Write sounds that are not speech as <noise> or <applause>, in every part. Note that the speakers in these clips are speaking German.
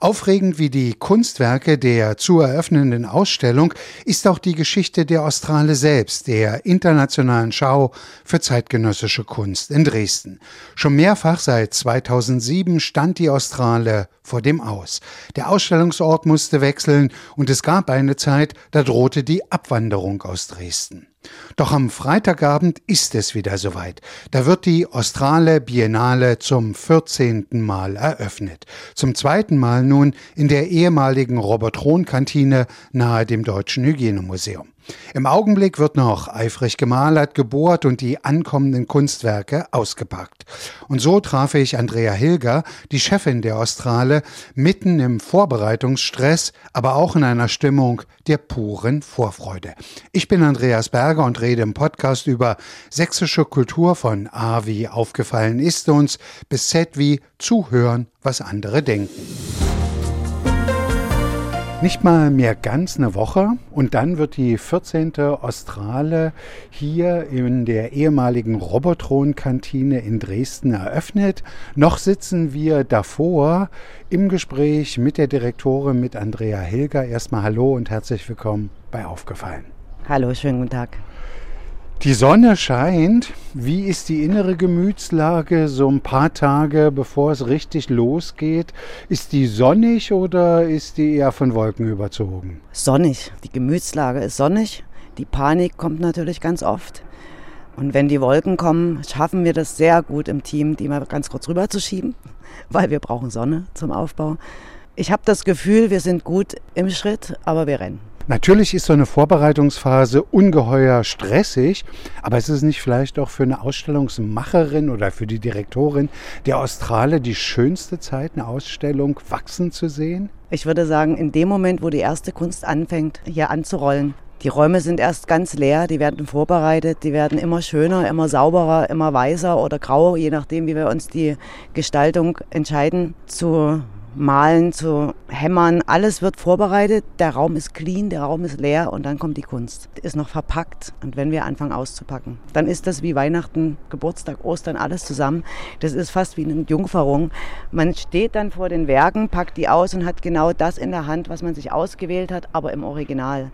Aufregend wie die Kunstwerke der zu eröffnenden Ausstellung ist auch die Geschichte der Australe selbst, der internationalen Schau für zeitgenössische Kunst in Dresden. Schon mehrfach seit 2007 stand die Australe vor dem Aus. Der Ausstellungsort musste wechseln und es gab eine Zeit, da drohte die Abwanderung aus Dresden. Doch am Freitagabend ist es wieder soweit. Da wird die Australe Biennale zum 14. Mal eröffnet. Zum zweiten Mal nun in der ehemaligen Robert-Rohn-Kantine nahe dem Deutschen Hygienemuseum. Im Augenblick wird noch eifrig gemalert, gebohrt und die ankommenden Kunstwerke ausgepackt. Und so traf ich Andrea Hilger, die Chefin der Australe, mitten im Vorbereitungsstress, aber auch in einer Stimmung der puren Vorfreude. Ich bin Andreas Berger und rede im Podcast über sächsische Kultur von A wie aufgefallen ist uns bis Z wie zuhören, was andere denken. Nicht mal mehr ganz eine Woche und dann wird die 14. Australe hier in der ehemaligen Robotron-Kantine in Dresden eröffnet. Noch sitzen wir davor im Gespräch mit der Direktorin, mit Andrea Hilger. Erstmal Hallo und herzlich willkommen bei Aufgefallen. Hallo, schönen guten Tag. Die Sonne scheint. Wie ist die innere Gemütslage so ein paar Tage bevor es richtig losgeht? Ist die sonnig oder ist die eher von Wolken überzogen? Sonnig. Die Gemütslage ist sonnig. Die Panik kommt natürlich ganz oft. Und wenn die Wolken kommen, schaffen wir das sehr gut im Team, die mal ganz kurz rüber zu schieben, <laughs> weil wir brauchen Sonne zum Aufbau. Ich habe das Gefühl, wir sind gut im Schritt, aber wir rennen. Natürlich ist so eine Vorbereitungsphase ungeheuer stressig, aber ist es nicht vielleicht auch für eine Ausstellungsmacherin oder für die Direktorin der Australe die schönste Zeit, eine Ausstellung wachsen zu sehen? Ich würde sagen, in dem Moment, wo die erste Kunst anfängt, hier anzurollen, die Räume sind erst ganz leer, die werden vorbereitet, die werden immer schöner, immer sauberer, immer weißer oder grau, je nachdem, wie wir uns die Gestaltung entscheiden zu Malen, zu hämmern. Alles wird vorbereitet. Der Raum ist clean, der Raum ist leer und dann kommt die Kunst. Ist noch verpackt. Und wenn wir anfangen auszupacken, dann ist das wie Weihnachten, Geburtstag, Ostern, alles zusammen. Das ist fast wie eine Jungferung. Man steht dann vor den Werken, packt die aus und hat genau das in der Hand, was man sich ausgewählt hat, aber im Original.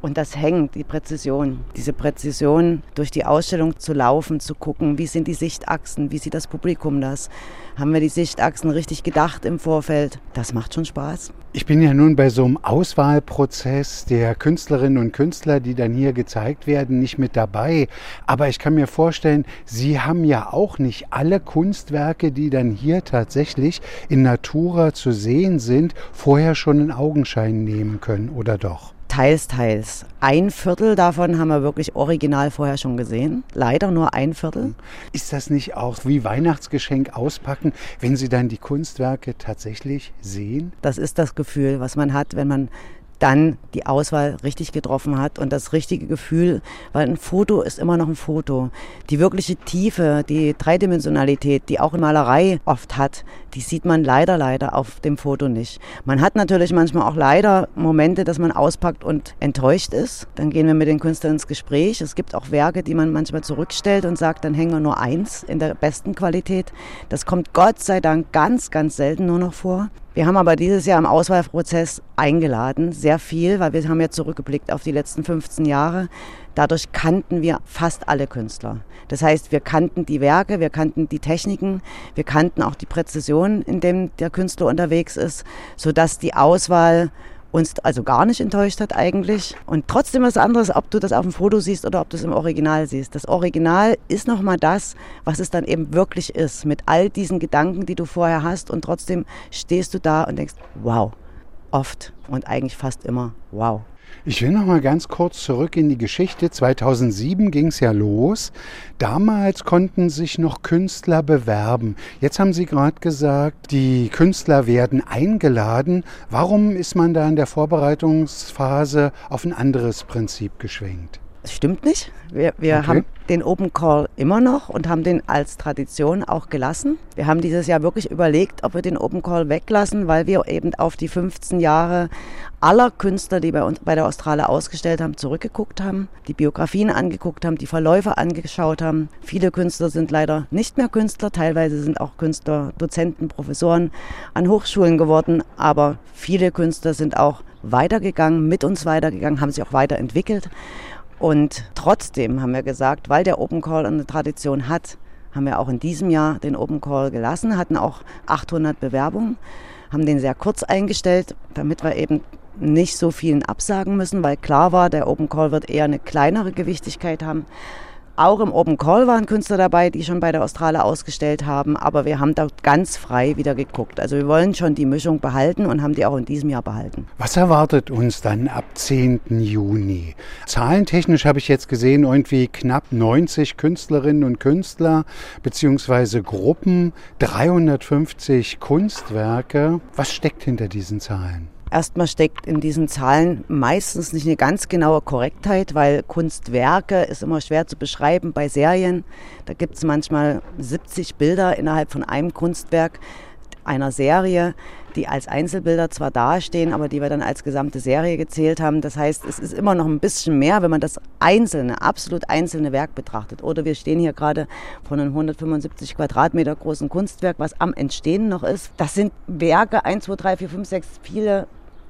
Und das hängt, die Präzision. Diese Präzision, durch die Ausstellung zu laufen, zu gucken, wie sind die Sichtachsen, wie sieht das Publikum das? Haben wir die Sichtachsen richtig gedacht im Vorfeld? Das macht schon Spaß. Ich bin ja nun bei so einem Auswahlprozess der Künstlerinnen und Künstler, die dann hier gezeigt werden, nicht mit dabei. Aber ich kann mir vorstellen, Sie haben ja auch nicht alle Kunstwerke, die dann hier tatsächlich in Natura zu sehen sind, vorher schon in Augenschein nehmen können, oder doch? Teils, teils. Ein Viertel davon haben wir wirklich original vorher schon gesehen. Leider nur ein Viertel. Ist das nicht auch wie Weihnachtsgeschenk auspacken, wenn Sie dann die Kunstwerke tatsächlich sehen? Das ist das Gefühl, was man hat, wenn man dann die Auswahl richtig getroffen hat und das richtige Gefühl, weil ein Foto ist immer noch ein Foto. Die wirkliche Tiefe, die Dreidimensionalität, die auch in Malerei oft hat, die sieht man leider, leider auf dem Foto nicht. Man hat natürlich manchmal auch leider Momente, dass man auspackt und enttäuscht ist. Dann gehen wir mit den Künstlern ins Gespräch. Es gibt auch Werke, die man manchmal zurückstellt und sagt, dann hängen wir nur eins in der besten Qualität. Das kommt Gott sei Dank ganz, ganz selten nur noch vor. Wir haben aber dieses Jahr im Auswahlprozess eingeladen, sehr viel, weil wir haben ja zurückgeblickt auf die letzten 15 Jahre. Dadurch kannten wir fast alle Künstler. Das heißt, wir kannten die Werke, wir kannten die Techniken, wir kannten auch die Präzision, in dem der Künstler unterwegs ist, sodass die Auswahl uns also gar nicht enttäuscht hat eigentlich. Und trotzdem was anderes, ob du das auf dem Foto siehst oder ob du es im Original siehst. Das Original ist nochmal das, was es dann eben wirklich ist, mit all diesen Gedanken, die du vorher hast. Und trotzdem stehst du da und denkst, wow, oft und eigentlich fast immer, wow. Ich will noch mal ganz kurz zurück in die Geschichte. 2007 ging es ja los. Damals konnten sich noch Künstler bewerben. Jetzt haben Sie gerade gesagt, die Künstler werden eingeladen. Warum ist man da in der Vorbereitungsphase auf ein anderes Prinzip geschwenkt? Stimmt nicht. Wir, wir okay. haben den Open Call immer noch und haben den als Tradition auch gelassen. Wir haben dieses Jahr wirklich überlegt, ob wir den Open Call weglassen, weil wir eben auf die 15 Jahre aller Künstler, die bei uns bei der Australe ausgestellt haben, zurückgeguckt haben, die Biografien angeguckt haben, die Verläufe angeschaut haben. Viele Künstler sind leider nicht mehr Künstler, teilweise sind auch Künstler Dozenten, Professoren an Hochschulen geworden, aber viele Künstler sind auch weitergegangen, mit uns weitergegangen, haben sich auch weiterentwickelt. Und trotzdem haben wir gesagt, weil der Open Call eine Tradition hat, haben wir auch in diesem Jahr den Open Call gelassen, hatten auch 800 Bewerbungen, haben den sehr kurz eingestellt, damit wir eben nicht so vielen absagen müssen, weil klar war, der Open Call wird eher eine kleinere Gewichtigkeit haben. Auch im Open Call waren Künstler dabei, die schon bei der Australe ausgestellt haben, aber wir haben da ganz frei wieder geguckt. Also wir wollen schon die Mischung behalten und haben die auch in diesem Jahr behalten. Was erwartet uns dann ab 10. Juni? Zahlentechnisch habe ich jetzt gesehen, irgendwie knapp 90 Künstlerinnen und Künstler beziehungsweise Gruppen, 350 Kunstwerke. Was steckt hinter diesen Zahlen? Erstmal steckt in diesen Zahlen meistens nicht eine ganz genaue Korrektheit, weil Kunstwerke ist immer schwer zu beschreiben bei Serien. Da gibt es manchmal 70 Bilder innerhalb von einem Kunstwerk einer Serie, die als Einzelbilder zwar dastehen, aber die wir dann als gesamte Serie gezählt haben. Das heißt, es ist immer noch ein bisschen mehr, wenn man das einzelne, absolut einzelne Werk betrachtet. Oder wir stehen hier gerade von einem 175 Quadratmeter großen Kunstwerk, was am Entstehen noch ist. Das sind Werke, 1, 2, 3, 4, 5, 6, viele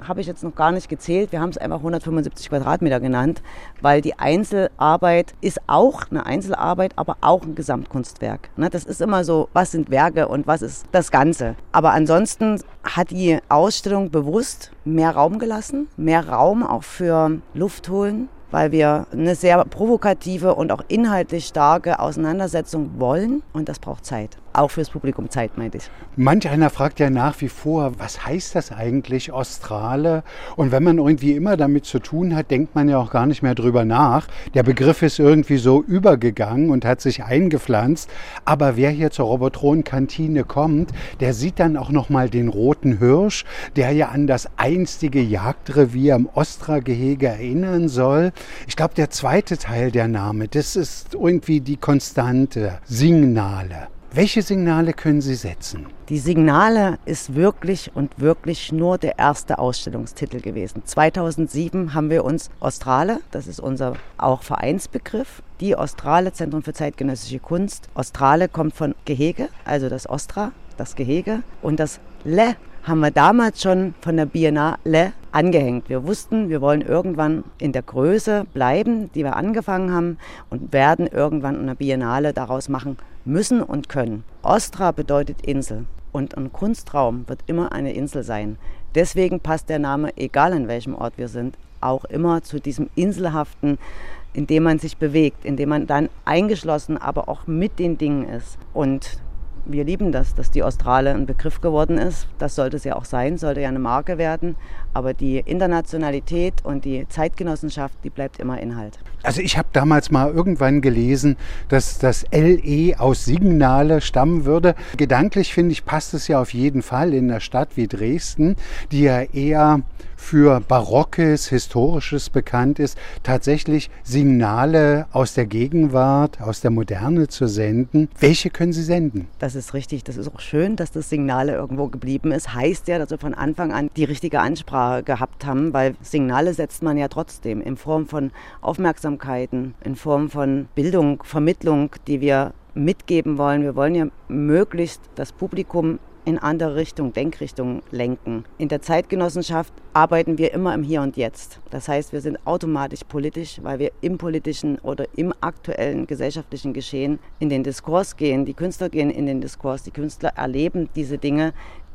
habe ich jetzt noch gar nicht gezählt. Wir haben es einfach 175 Quadratmeter genannt, weil die Einzelarbeit ist auch eine Einzelarbeit, aber auch ein Gesamtkunstwerk. Ne, das ist immer so, was sind Werke und was ist das Ganze. Aber ansonsten hat die Ausstellung bewusst mehr Raum gelassen, mehr Raum auch für Luft holen, weil wir eine sehr provokative und auch inhaltlich starke Auseinandersetzung wollen und das braucht Zeit. Auch fürs Publikum Zeit, meinte ich. Manch einer fragt ja nach wie vor, was heißt das eigentlich, Australe? Und wenn man irgendwie immer damit zu tun hat, denkt man ja auch gar nicht mehr drüber nach. Der Begriff ist irgendwie so übergegangen und hat sich eingepflanzt. Aber wer hier zur Robotron-Kantine kommt, der sieht dann auch noch mal den roten Hirsch, der ja an das einstige Jagdrevier im Ostra-Gehege erinnern soll. Ich glaube, der zweite Teil der Name, das ist irgendwie die Konstante, Signale. Welche Signale können Sie setzen? Die Signale ist wirklich und wirklich nur der erste Ausstellungstitel gewesen. 2007 haben wir uns Australe, das ist unser auch Vereinsbegriff, die Australe Zentrum für zeitgenössische Kunst. Australe kommt von Gehege, also das Ostra, das Gehege. Und das Le haben wir damals schon von der Biennale angehängt. Wir wussten, wir wollen irgendwann in der Größe bleiben, die wir angefangen haben und werden irgendwann eine Biennale daraus machen müssen und können. Ostra bedeutet Insel und ein Kunstraum wird immer eine Insel sein. Deswegen passt der Name, egal an welchem Ort wir sind, auch immer zu diesem Inselhaften, in dem man sich bewegt, in dem man dann eingeschlossen, aber auch mit den Dingen ist. Und wir lieben das, dass die Australe ein Begriff geworden ist. Das sollte es ja auch sein, sollte ja eine Marke werden. Aber die Internationalität und die Zeitgenossenschaft, die bleibt immer Inhalt. Also ich habe damals mal irgendwann gelesen, dass das LE aus Signale stammen würde. Gedanklich finde ich, passt es ja auf jeden Fall in einer Stadt wie Dresden, die ja eher für Barockes, Historisches bekannt ist, tatsächlich Signale aus der Gegenwart, aus der Moderne zu senden. Welche können Sie senden? Das ist richtig. Das ist auch schön, dass das Signale irgendwo geblieben ist. Heißt ja, dass wir von Anfang an die richtige Ansprache gehabt haben, weil Signale setzt man ja trotzdem in Form von Aufmerksamkeiten, in Form von Bildung, Vermittlung, die wir mitgeben wollen. Wir wollen ja möglichst das Publikum in andere Richtung, Denkrichtung lenken. In der Zeitgenossenschaft arbeiten wir immer im Hier und Jetzt. Das heißt, wir sind automatisch politisch, weil wir im politischen oder im aktuellen gesellschaftlichen Geschehen in den Diskurs gehen. Die Künstler gehen in den Diskurs, die Künstler erleben diese Dinge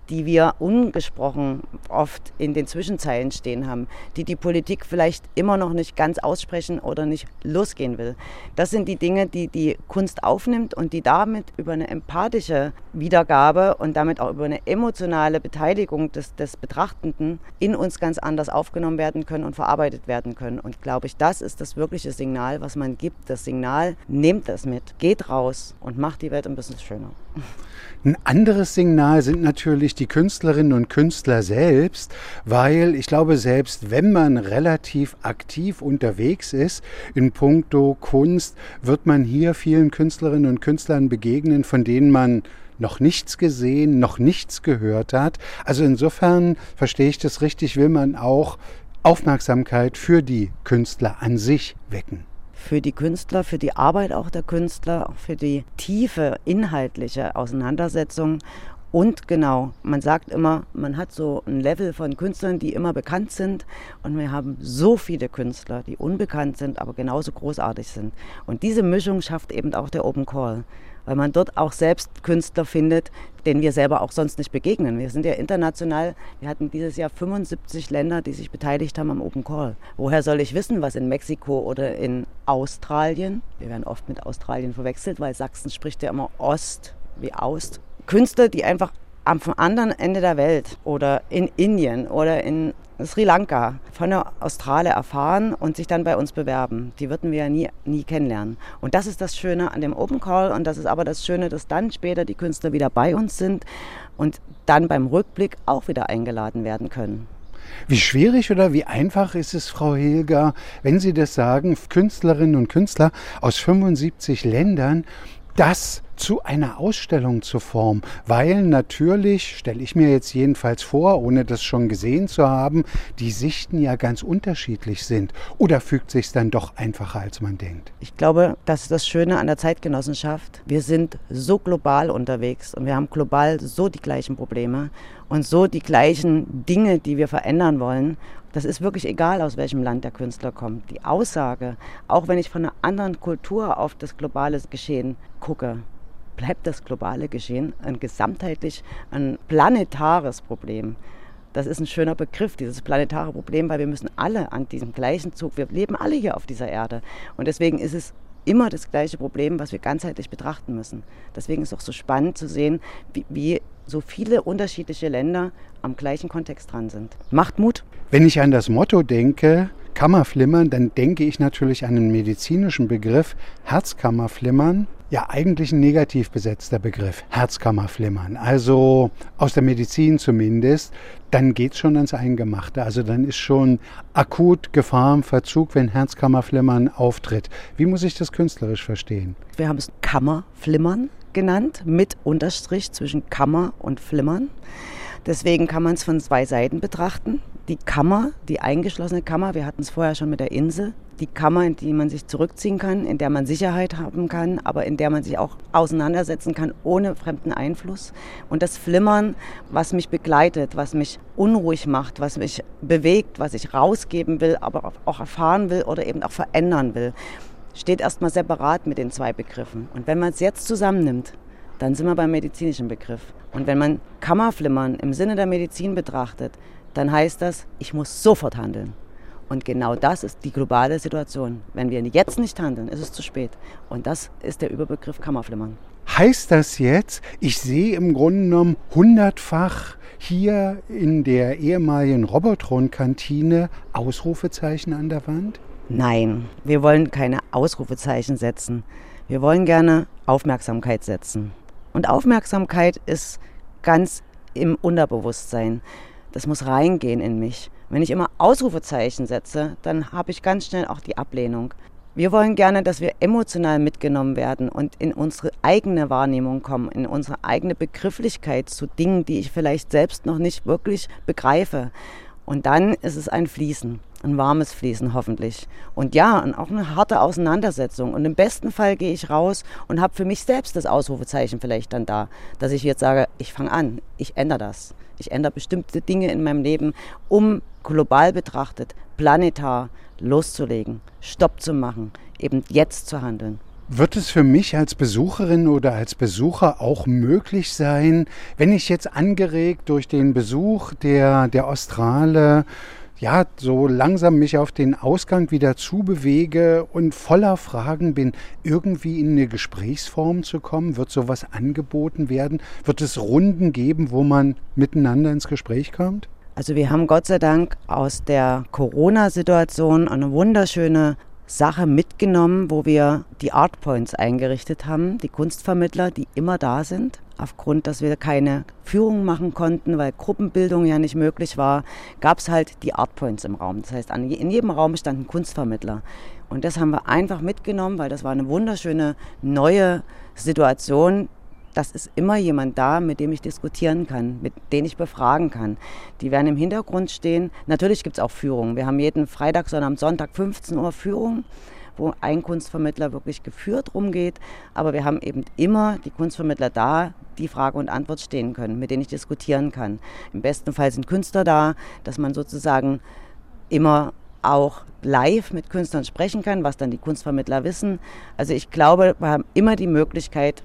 die wir ungesprochen oft in den Zwischenzeilen stehen haben, die die Politik vielleicht immer noch nicht ganz aussprechen oder nicht losgehen will. Das sind die Dinge, die die Kunst aufnimmt und die damit über eine empathische Wiedergabe und damit auch über eine emotionale Beteiligung des, des Betrachtenden in uns ganz anders aufgenommen werden können und verarbeitet werden können. Und glaube ich, das ist das wirkliche Signal, was man gibt. Das Signal, nehmt das mit, geht raus und macht die Welt ein bisschen schöner. Ein anderes Signal sind natürlich natürlich die Künstlerinnen und Künstler selbst, weil ich glaube, selbst wenn man relativ aktiv unterwegs ist in puncto Kunst, wird man hier vielen Künstlerinnen und Künstlern begegnen, von denen man noch nichts gesehen, noch nichts gehört hat. Also insofern verstehe ich das richtig, will man auch Aufmerksamkeit für die Künstler an sich wecken für die Künstler, für die Arbeit auch der Künstler, für die tiefe inhaltliche Auseinandersetzung. Und genau, man sagt immer, man hat so ein Level von Künstlern, die immer bekannt sind. Und wir haben so viele Künstler, die unbekannt sind, aber genauso großartig sind. Und diese Mischung schafft eben auch der Open Call weil man dort auch selbst Künstler findet, denen wir selber auch sonst nicht begegnen. Wir sind ja international, wir hatten dieses Jahr 75 Länder, die sich beteiligt haben am Open Call. Woher soll ich wissen, was in Mexiko oder in Australien, wir werden oft mit Australien verwechselt, weil Sachsen spricht ja immer Ost wie Aust. Künstler, die einfach am anderen Ende der Welt oder in Indien oder in Sri Lanka von der Australe erfahren und sich dann bei uns bewerben. Die würden wir ja nie, nie kennenlernen. Und das ist das Schöne an dem Open Call und das ist aber das Schöne, dass dann später die Künstler wieder bei uns sind und dann beim Rückblick auch wieder eingeladen werden können. Wie schwierig oder wie einfach ist es, Frau Hilger, wenn Sie das sagen, Künstlerinnen und Künstler aus 75 Ländern, das zu einer Ausstellung zu formen, weil natürlich, stelle ich mir jetzt jedenfalls vor, ohne das schon gesehen zu haben, die Sichten ja ganz unterschiedlich sind. Oder fügt sich dann doch einfacher, als man denkt? Ich glaube, das ist das Schöne an der Zeitgenossenschaft. Wir sind so global unterwegs und wir haben global so die gleichen Probleme und so die gleichen Dinge, die wir verändern wollen. Das ist wirklich egal, aus welchem Land der Künstler kommt. Die Aussage, auch wenn ich von einer anderen Kultur auf das globale Geschehen gucke, bleibt das globale Geschehen ein gesamtheitlich, ein planetares Problem. Das ist ein schöner Begriff, dieses planetare Problem, weil wir müssen alle an diesem gleichen Zug, wir leben alle hier auf dieser Erde. Und deswegen ist es immer das gleiche Problem, was wir ganzheitlich betrachten müssen. Deswegen ist es auch so spannend zu sehen, wie, wie so viele unterschiedliche Länder am gleichen Kontext dran sind. Macht Mut. Wenn ich an das Motto denke, Kammerflimmern, dann denke ich natürlich an den medizinischen Begriff Herzkammerflimmern. Ja, eigentlich ein negativ besetzter Begriff, Herzkammerflimmern. Also aus der Medizin zumindest, dann geht es schon ans Eingemachte. Also dann ist schon akut Gefahr im Verzug, wenn Herzkammerflimmern auftritt. Wie muss ich das künstlerisch verstehen? Wir haben es Kammerflimmern genannt, mit Unterstrich zwischen Kammer und Flimmern. Deswegen kann man es von zwei Seiten betrachten. Die Kammer, die eingeschlossene Kammer, wir hatten es vorher schon mit der Insel, die Kammer, in die man sich zurückziehen kann, in der man Sicherheit haben kann, aber in der man sich auch auseinandersetzen kann ohne fremden Einfluss. Und das Flimmern, was mich begleitet, was mich unruhig macht, was mich bewegt, was ich rausgeben will, aber auch erfahren will oder eben auch verändern will, steht erstmal separat mit den zwei Begriffen. Und wenn man es jetzt zusammennimmt, dann sind wir beim medizinischen Begriff. Und wenn man Kammerflimmern im Sinne der Medizin betrachtet, dann heißt das, ich muss sofort handeln. Und genau das ist die globale Situation. Wenn wir jetzt nicht handeln, ist es zu spät. Und das ist der Überbegriff Kammerflimmern. Heißt das jetzt, ich sehe im Grunde genommen hundertfach hier in der ehemaligen Robotron-Kantine Ausrufezeichen an der Wand? Nein, wir wollen keine Ausrufezeichen setzen. Wir wollen gerne Aufmerksamkeit setzen. Und Aufmerksamkeit ist ganz im Unterbewusstsein. Das muss reingehen in mich. Wenn ich immer Ausrufezeichen setze, dann habe ich ganz schnell auch die Ablehnung. Wir wollen gerne, dass wir emotional mitgenommen werden und in unsere eigene Wahrnehmung kommen, in unsere eigene Begrifflichkeit zu Dingen, die ich vielleicht selbst noch nicht wirklich begreife. Und dann ist es ein Fließen, ein warmes Fließen hoffentlich. Und ja, und auch eine harte Auseinandersetzung. Und im besten Fall gehe ich raus und habe für mich selbst das Ausrufezeichen vielleicht dann da, dass ich jetzt sage, ich fange an, ich ändere das. Ich ändere bestimmte Dinge in meinem Leben, um global betrachtet, planetar loszulegen, Stopp zu machen, eben jetzt zu handeln. Wird es für mich als Besucherin oder als Besucher auch möglich sein, wenn ich jetzt angeregt durch den Besuch der, der Australe ja, so langsam mich auf den Ausgang wieder zubewege und voller Fragen bin, irgendwie in eine Gesprächsform zu kommen? Wird sowas angeboten werden? Wird es Runden geben, wo man miteinander ins Gespräch kommt? Also wir haben Gott sei Dank aus der Corona-Situation eine wunderschöne Sache mitgenommen, wo wir die Art Points eingerichtet haben, die Kunstvermittler, die immer da sind. Aufgrund, dass wir keine Führung machen konnten, weil Gruppenbildung ja nicht möglich war, gab es halt die Art Points im Raum. Das heißt, in jedem Raum stand ein Kunstvermittler. Und das haben wir einfach mitgenommen, weil das war eine wunderschöne neue Situation, das ist immer jemand da, mit dem ich diskutieren kann, mit dem ich befragen kann. Die werden im Hintergrund stehen. Natürlich gibt es auch Führungen. Wir haben jeden Freitag, sondern am Sonntag 15 Uhr Führung, wo ein Kunstvermittler wirklich geführt rumgeht. Aber wir haben eben immer die Kunstvermittler da, die Frage und Antwort stehen können, mit denen ich diskutieren kann. Im besten Fall sind Künstler da, dass man sozusagen immer auch live mit Künstlern sprechen kann, was dann die Kunstvermittler wissen. Also ich glaube, wir haben immer die Möglichkeit,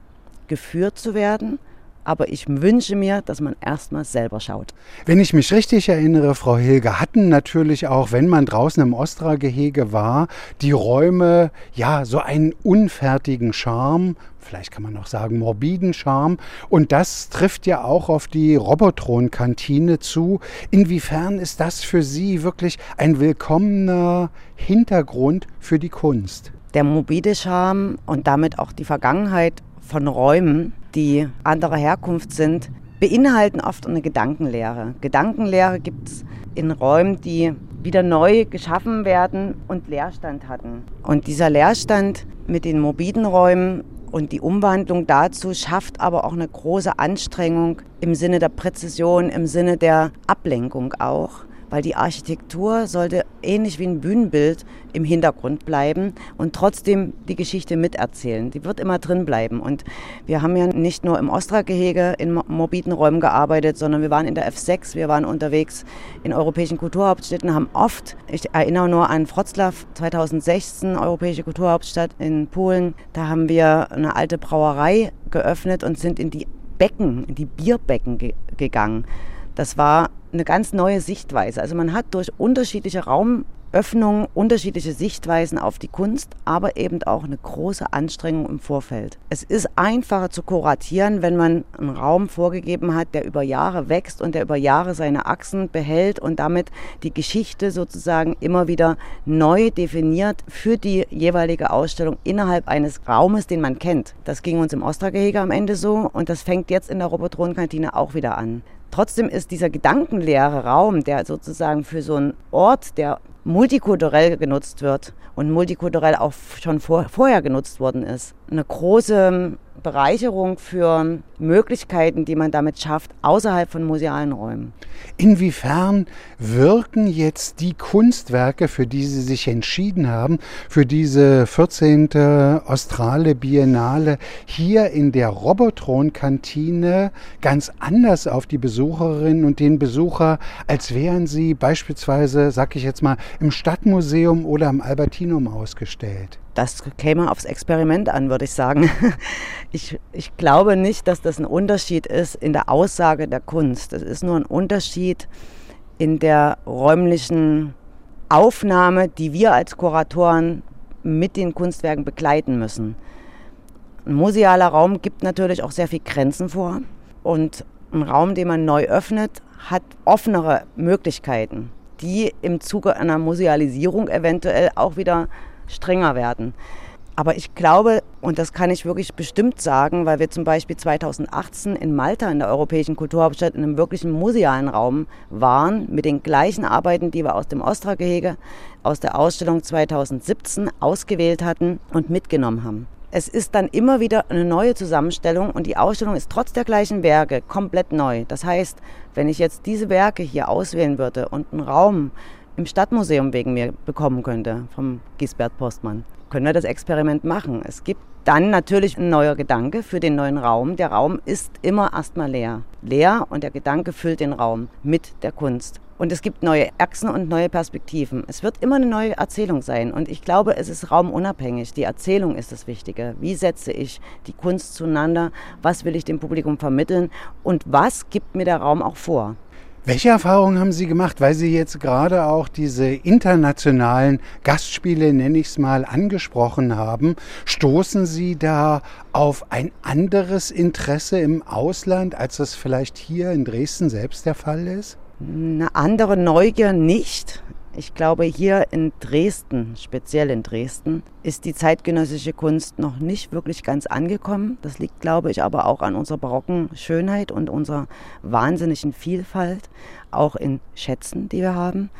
geführt zu werden. Aber ich wünsche mir, dass man erstmal selber schaut. Wenn ich mich richtig erinnere, Frau Hilge, hatten natürlich auch, wenn man draußen im Ostra-Gehege war, die Räume ja so einen unfertigen Charme, vielleicht kann man noch sagen morbiden Charme. Und das trifft ja auch auf die Robotron-Kantine zu. Inwiefern ist das für Sie wirklich ein willkommener Hintergrund für die Kunst? Der morbide Charme und damit auch die Vergangenheit von Räumen, die anderer Herkunft sind, beinhalten oft eine Gedankenlehre. Gedankenlehre gibt es in Räumen, die wieder neu geschaffen werden und Leerstand hatten. Und dieser Leerstand mit den morbiden Räumen und die Umwandlung dazu schafft aber auch eine große Anstrengung im Sinne der Präzision, im Sinne der Ablenkung auch weil die Architektur sollte ähnlich wie ein Bühnenbild im Hintergrund bleiben und trotzdem die Geschichte miterzählen. Die wird immer drin bleiben. Und wir haben ja nicht nur im Ostra-Gehege in morbiden Räumen gearbeitet, sondern wir waren in der F6, wir waren unterwegs in europäischen Kulturhauptstädten, haben oft, ich erinnere nur an Wroclaw 2016, Europäische Kulturhauptstadt in Polen, da haben wir eine alte Brauerei geöffnet und sind in die Becken, in die Bierbecken ge gegangen. Das war eine ganz neue Sichtweise. Also man hat durch unterschiedliche Raumöffnungen unterschiedliche Sichtweisen auf die Kunst, aber eben auch eine große Anstrengung im Vorfeld. Es ist einfacher zu kuratieren, wenn man einen Raum vorgegeben hat, der über Jahre wächst und der über Jahre seine Achsen behält und damit die Geschichte sozusagen immer wieder neu definiert für die jeweilige Ausstellung innerhalb eines Raumes, den man kennt. Das ging uns im Ostra-Gehege am Ende so und das fängt jetzt in der Robotron-Kantine auch wieder an. Trotzdem ist dieser gedankenleere Raum, der sozusagen für so einen Ort, der multikulturell genutzt wird und multikulturell auch schon vor, vorher genutzt worden ist, eine große Bereicherung für Möglichkeiten, die man damit schafft, außerhalb von musealen Räumen. Inwiefern wirken jetzt die Kunstwerke, für die Sie sich entschieden haben, für diese 14. Australe Biennale hier in der Robotron-Kantine ganz anders auf die Besucherinnen und den Besucher, als wären sie beispielsweise, sag ich jetzt mal, im Stadtmuseum oder im Albertinum ausgestellt? das käme aufs Experiment an, würde ich sagen. <laughs> Ich, ich glaube nicht, dass das ein Unterschied ist in der Aussage der Kunst. Es ist nur ein Unterschied in der räumlichen Aufnahme, die wir als Kuratoren mit den Kunstwerken begleiten müssen. Ein musealer Raum gibt natürlich auch sehr viel Grenzen vor und ein Raum, den man neu öffnet, hat offenere Möglichkeiten, die im Zuge einer Musealisierung eventuell auch wieder strenger werden. Aber ich glaube, und das kann ich wirklich bestimmt sagen, weil wir zum Beispiel 2018 in Malta in der Europäischen Kulturhauptstadt in einem wirklichen musealen Raum waren, mit den gleichen Arbeiten, die wir aus dem Ostra-Gehege, aus der Ausstellung 2017 ausgewählt hatten und mitgenommen haben. Es ist dann immer wieder eine neue Zusammenstellung und die Ausstellung ist trotz der gleichen Werke komplett neu. Das heißt, wenn ich jetzt diese Werke hier auswählen würde und einen Raum im Stadtmuseum wegen mir bekommen könnte, vom Gisbert Postmann, können wir das Experiment machen. Es gibt dann natürlich ein neuer Gedanke für den neuen Raum. Der Raum ist immer erstmal leer. Leer und der Gedanke füllt den Raum mit der Kunst. Und es gibt neue Achsen und neue Perspektiven. Es wird immer eine neue Erzählung sein. Und ich glaube, es ist raumunabhängig. Die Erzählung ist das Wichtige. Wie setze ich die Kunst zueinander? Was will ich dem Publikum vermitteln? Und was gibt mir der Raum auch vor? Welche Erfahrungen haben Sie gemacht, weil Sie jetzt gerade auch diese internationalen Gastspiele, nenne ich es mal, angesprochen haben? Stoßen Sie da auf ein anderes Interesse im Ausland, als das vielleicht hier in Dresden selbst der Fall ist? Eine andere Neugier nicht. Ich glaube, hier in Dresden, speziell in Dresden, ist die zeitgenössische Kunst noch nicht wirklich ganz angekommen. Das liegt, glaube ich, aber auch an unserer barocken Schönheit und unserer wahnsinnigen Vielfalt, auch in Schätzen, die wir haben.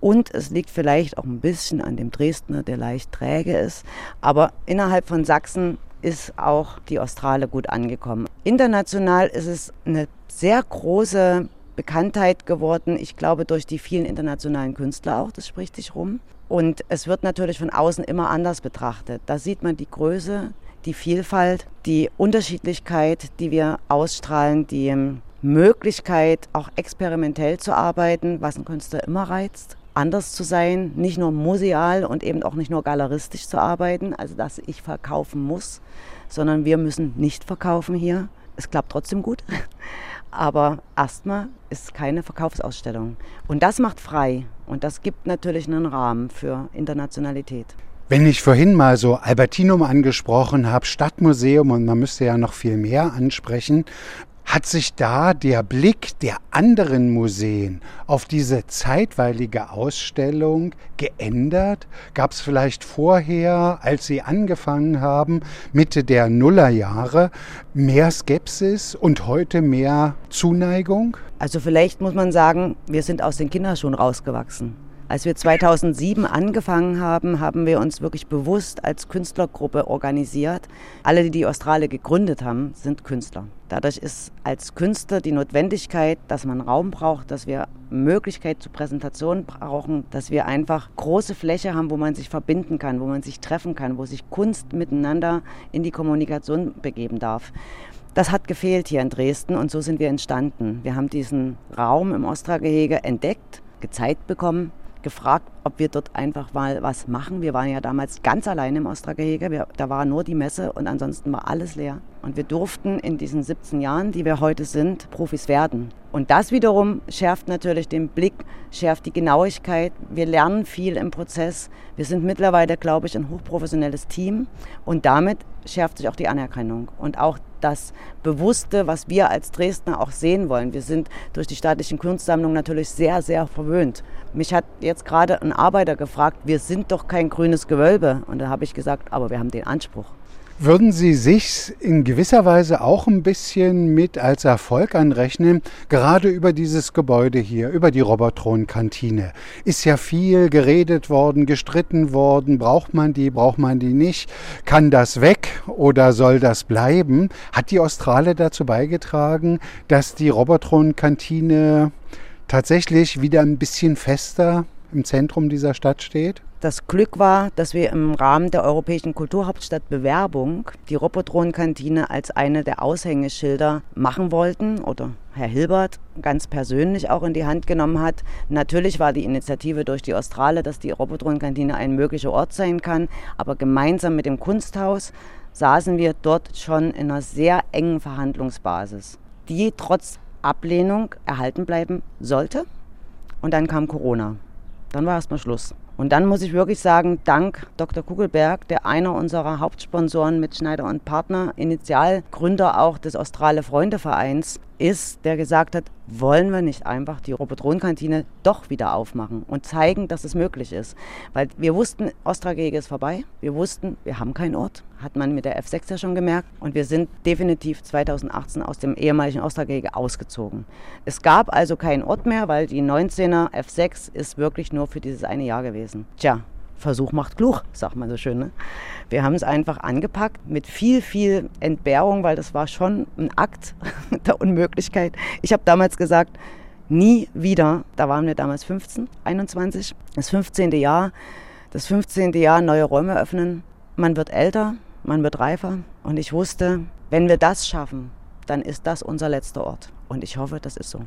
Und es liegt vielleicht auch ein bisschen an dem Dresdner, der leicht träge ist. Aber innerhalb von Sachsen ist auch die Australe gut angekommen. International ist es eine sehr große Bekanntheit geworden. Ich glaube, durch die vielen internationalen Künstler auch. Das spricht sich rum. Und es wird natürlich von außen immer anders betrachtet. Da sieht man die Größe, die Vielfalt, die Unterschiedlichkeit, die wir ausstrahlen, die Möglichkeit, auch experimentell zu arbeiten, was ein Künstler immer reizt anders zu sein, nicht nur museal und eben auch nicht nur galeristisch zu arbeiten, also dass ich verkaufen muss, sondern wir müssen nicht verkaufen hier. Es klappt trotzdem gut, <laughs> aber erstmal ist keine Verkaufsausstellung. Und das macht frei und das gibt natürlich einen Rahmen für Internationalität. Wenn ich vorhin mal so Albertinum angesprochen habe, Stadtmuseum und man müsste ja noch viel mehr ansprechen, hat sich da der Blick der anderen Museen auf diese zeitweilige Ausstellung geändert? Gab es vielleicht vorher, als Sie angefangen haben, Mitte der Nullerjahre, mehr Skepsis und heute mehr Zuneigung? Also vielleicht muss man sagen, wir sind aus den Kinderschuhen rausgewachsen. Als wir 2007 angefangen haben, haben wir uns wirklich bewusst als Künstlergruppe organisiert. Alle, die die Australe gegründet haben, sind Künstler. Dadurch ist als Künstler die Notwendigkeit, dass man Raum braucht, dass wir Möglichkeit zur Präsentation brauchen, dass wir einfach große Fläche haben, wo man sich verbinden kann, wo man sich treffen kann, wo sich Kunst miteinander in die Kommunikation begeben darf. Das hat gefehlt hier in Dresden und so sind wir entstanden. Wir haben diesen Raum im Ostra-Gehege entdeckt, gezeigt bekommen gefragt, ob wir dort einfach mal was machen. Wir waren ja damals ganz allein im Ostra-Gehege. Da war nur die Messe und ansonsten war alles leer. Und wir durften in diesen 17 Jahren, die wir heute sind, Profis werden. Und das wiederum schärft natürlich den Blick, schärft die Genauigkeit. Wir lernen viel im Prozess. Wir sind mittlerweile, glaube ich, ein hochprofessionelles Team. Und damit schärft sich auch die Anerkennung und auch das Bewusste, was wir als Dresdner auch sehen wollen. Wir sind durch die staatlichen Kunstsammlungen natürlich sehr, sehr verwöhnt. Mich hat jetzt gerade ein Arbeiter gefragt, wir sind doch kein grünes Gewölbe. Und da habe ich gesagt, aber wir haben den Anspruch. Würden Sie sich in gewisser Weise auch ein bisschen mit als Erfolg anrechnen, gerade über dieses Gebäude hier, über die Robotron-Kantine? Ist ja viel geredet worden, gestritten worden. Braucht man die, braucht man die nicht? Kann das weg oder soll das bleiben? Hat die Australe dazu beigetragen, dass die Robotron-Kantine tatsächlich wieder ein bisschen fester im Zentrum dieser Stadt steht? Das Glück war, dass wir im Rahmen der Europäischen Kulturhauptstadt Bewerbung die Robotron-Kantine als eine der Aushängeschilder machen wollten oder Herr Hilbert ganz persönlich auch in die Hand genommen hat. Natürlich war die Initiative durch die Australe, dass die Robotron-Kantine ein möglicher Ort sein kann, aber gemeinsam mit dem Kunsthaus saßen wir dort schon in einer sehr engen Verhandlungsbasis, die trotz Ablehnung erhalten bleiben sollte. Und dann kam Corona. Dann war erstmal Schluss. Und dann muss ich wirklich sagen, dank Dr. Kugelberg, der einer unserer Hauptsponsoren mit Schneider und Partner, Initialgründer auch des Australe Freunde Vereins, ist, der gesagt hat, wollen wir nicht einfach die Robotron-Kantine doch wieder aufmachen und zeigen, dass es möglich ist. Weil wir wussten, Ostragege ist vorbei. Wir wussten, wir haben keinen Ort. Hat man mit der F6 ja schon gemerkt. Und wir sind definitiv 2018 aus dem ehemaligen Ostragege ausgezogen. Es gab also keinen Ort mehr, weil die 19er F6 ist wirklich nur für dieses eine Jahr gewesen. Tja, Versuch macht klug, sagt man so schön. Ne? Wir haben es einfach angepackt mit viel, viel Entbehrung, weil das war schon ein Akt <laughs> der Unmöglichkeit. Ich habe damals gesagt, nie wieder, da waren wir damals 15, 21, das 15. Jahr, das 15. Jahr neue Räume öffnen. Man wird älter, man wird reifer und ich wusste, wenn wir das schaffen, dann ist das unser letzter Ort. Und ich hoffe, das ist so.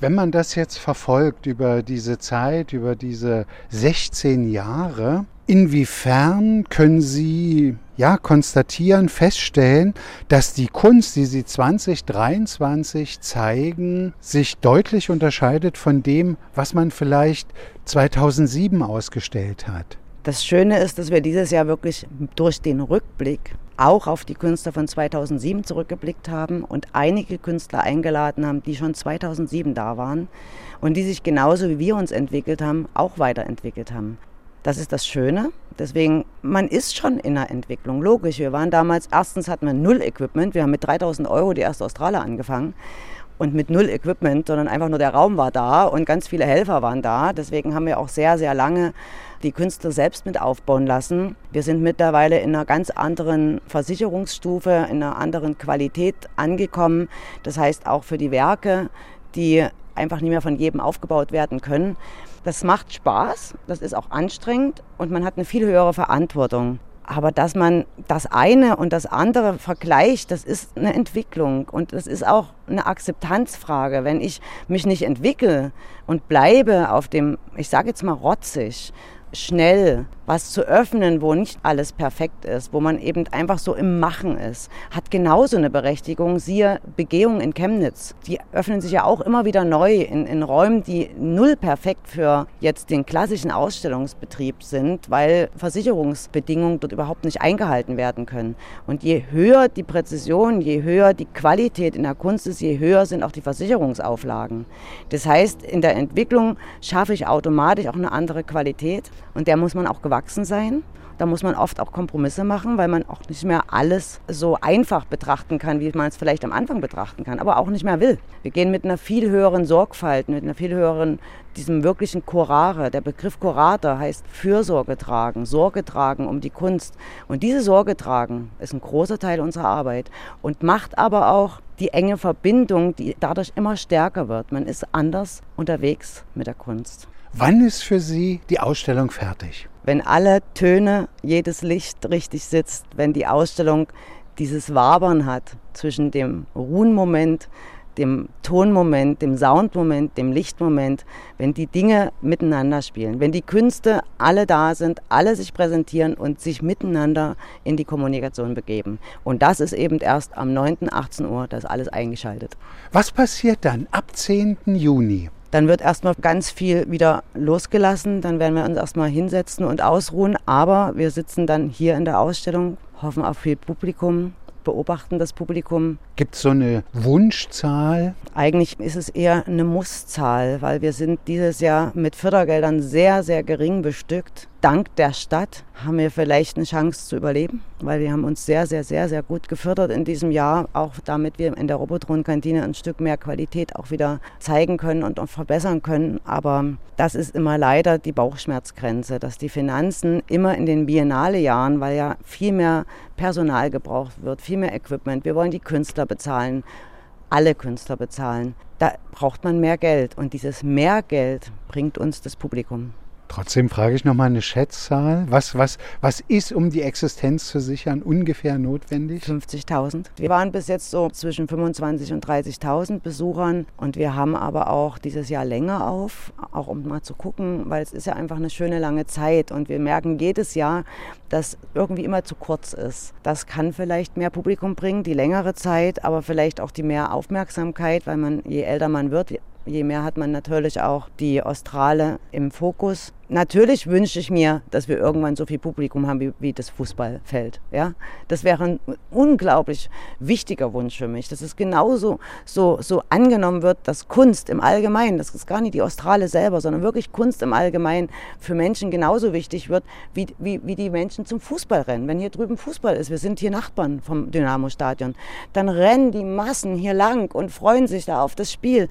Wenn man das jetzt verfolgt über diese Zeit, über diese 16 Jahre, inwiefern können Sie ja konstatieren, feststellen, dass die Kunst, die Sie 2023 zeigen, sich deutlich unterscheidet von dem, was man vielleicht 2007 ausgestellt hat? Das Schöne ist, dass wir dieses Jahr wirklich durch den Rückblick auch auf die Künstler von 2007 zurückgeblickt haben und einige Künstler eingeladen haben, die schon 2007 da waren und die sich genauso wie wir uns entwickelt haben, auch weiterentwickelt haben. Das ist das Schöne. Deswegen, man ist schon in der Entwicklung. Logisch, wir waren damals, erstens hatten wir null Equipment. Wir haben mit 3000 Euro die erste Australe angefangen und mit null Equipment, sondern einfach nur der Raum war da und ganz viele Helfer waren da. Deswegen haben wir auch sehr, sehr lange die Künstler selbst mit aufbauen lassen. Wir sind mittlerweile in einer ganz anderen Versicherungsstufe, in einer anderen Qualität angekommen. Das heißt auch für die Werke, die einfach nicht mehr von jedem aufgebaut werden können. Das macht Spaß, das ist auch anstrengend und man hat eine viel höhere Verantwortung. Aber dass man das eine und das andere vergleicht, das ist eine Entwicklung und das ist auch eine Akzeptanzfrage. Wenn ich mich nicht entwickle und bleibe auf dem, ich sage jetzt mal rotzig, schnell was zu öffnen, wo nicht alles perfekt ist, wo man eben einfach so im Machen ist, hat genauso eine Berechtigung. Siehe Begehung in Chemnitz. Die öffnen sich ja auch immer wieder neu in, in Räumen, die null perfekt für jetzt den klassischen Ausstellungsbetrieb sind, weil Versicherungsbedingungen dort überhaupt nicht eingehalten werden können. Und je höher die Präzision, je höher die Qualität in der Kunst ist, je höher sind auch die Versicherungsauflagen. Das heißt, in der Entwicklung schaffe ich automatisch auch eine andere Qualität und der muss man auch gewachsen sein. Da muss man oft auch Kompromisse machen, weil man auch nicht mehr alles so einfach betrachten kann, wie man es vielleicht am Anfang betrachten kann, aber auch nicht mehr will. Wir gehen mit einer viel höheren Sorgfalt, mit einer viel höheren, diesem wirklichen Curare. Der Begriff Curate heißt Fürsorge tragen, Sorge tragen um die Kunst. Und diese Sorge tragen ist ein großer Teil unserer Arbeit und macht aber auch die enge Verbindung, die dadurch immer stärker wird. Man ist anders unterwegs mit der Kunst. Wann ist für Sie die Ausstellung fertig? Wenn alle Töne, jedes Licht richtig sitzt, wenn die Ausstellung dieses Wabern hat zwischen dem Ruhenmoment, dem Tonmoment, dem Soundmoment, dem Lichtmoment, wenn die Dinge miteinander spielen, wenn die Künste alle da sind, alle sich präsentieren und sich miteinander in die Kommunikation begeben. Und das ist eben erst am 9. 18 Uhr, das alles eingeschaltet. Was passiert dann ab 10. Juni? Dann wird erstmal ganz viel wieder losgelassen. Dann werden wir uns erstmal hinsetzen und ausruhen. Aber wir sitzen dann hier in der Ausstellung, hoffen auf viel Publikum, beobachten das Publikum. Gibt es so eine Wunschzahl? Eigentlich ist es eher eine Musszahl, weil wir sind dieses Jahr mit Fördergeldern sehr, sehr gering bestückt dank der Stadt haben wir vielleicht eine Chance zu überleben, weil wir haben uns sehr, sehr, sehr, sehr gut gefördert in diesem Jahr, auch damit wir in der Robotron-Kantine ein Stück mehr Qualität auch wieder zeigen können und verbessern können. Aber das ist immer leider die Bauchschmerzgrenze, dass die Finanzen immer in den Biennale-Jahren, weil ja viel mehr Personal gebraucht wird, viel mehr Equipment, wir wollen die Künstler bezahlen, alle Künstler bezahlen. Da braucht man mehr Geld und dieses Mehrgeld bringt uns das Publikum. Trotzdem frage ich nochmal eine Schätzzahl. Was, was, was ist, um die Existenz zu sichern, ungefähr notwendig? 50.000. Wir waren bis jetzt so zwischen 25.000 und 30.000 Besuchern und wir haben aber auch dieses Jahr länger auf, auch um mal zu gucken, weil es ist ja einfach eine schöne lange Zeit und wir merken jedes Jahr, dass irgendwie immer zu kurz ist. Das kann vielleicht mehr Publikum bringen, die längere Zeit, aber vielleicht auch die mehr Aufmerksamkeit, weil man, je älter man wird, je mehr hat man natürlich auch die Australe im Fokus. Natürlich wünsche ich mir, dass wir irgendwann so viel Publikum haben wie, wie das Fußballfeld. Ja? Das wäre ein unglaublich wichtiger Wunsch für mich, dass es genauso so, so angenommen wird, dass Kunst im Allgemeinen, das ist gar nicht die Australe selber, sondern wirklich Kunst im Allgemeinen für Menschen genauso wichtig wird, wie, wie, wie die Menschen zum Fußball rennen. Wenn hier drüben Fußball ist, wir sind hier Nachbarn vom Dynamo-Stadion, dann rennen die Massen hier lang und freuen sich da auf das Spiel.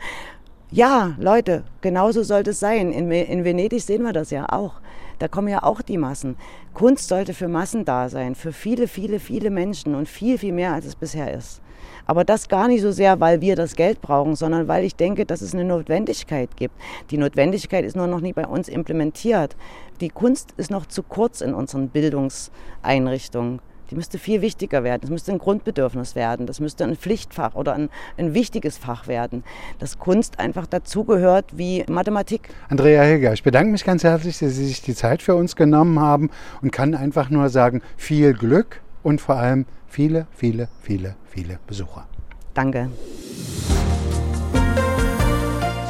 Ja, Leute, genauso sollte es sein. In, in, Venedig sehen wir das ja auch. Da kommen ja auch die Massen. Kunst sollte für Massen da sein, für viele, viele, viele Menschen und viel, viel mehr, als es bisher ist. Aber das gar nicht so sehr, weil wir das Geld brauchen, sondern weil ich denke, dass es eine Notwendigkeit gibt. Die Notwendigkeit ist nur noch nie bei uns implementiert. Die Kunst ist noch zu kurz in unseren Bildungseinrichtungen. Die müsste viel wichtiger werden. Das müsste ein Grundbedürfnis werden. Das müsste ein Pflichtfach oder ein, ein wichtiges Fach werden. Dass Kunst einfach dazugehört wie Mathematik. Andrea Hilger, ich bedanke mich ganz herzlich, dass Sie sich die Zeit für uns genommen haben und kann einfach nur sagen, viel Glück und vor allem viele, viele, viele, viele Besucher. Danke.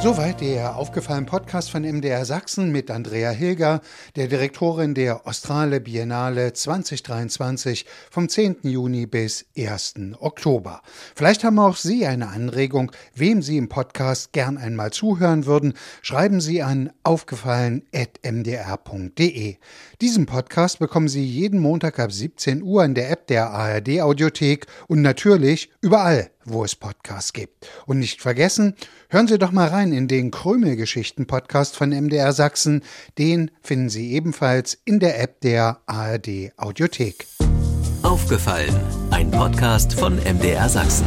Soweit der aufgefallene Podcast von MDR Sachsen mit Andrea Hilger, der Direktorin der Australe Biennale 2023 vom 10. Juni bis 1. Oktober. Vielleicht haben auch Sie eine Anregung, wem Sie im Podcast gern einmal zuhören würden. Schreiben Sie an aufgefallen.mdr.de. Diesen Podcast bekommen Sie jeden Montag ab 17 Uhr in der App der ARD Audiothek und natürlich überall, wo es Podcasts gibt. Und nicht vergessen, hören Sie doch mal rein in den Krümelgeschichten-Podcast von MDR Sachsen. Den finden Sie ebenfalls in der App der ARD Audiothek. Aufgefallen, ein Podcast von MDR Sachsen.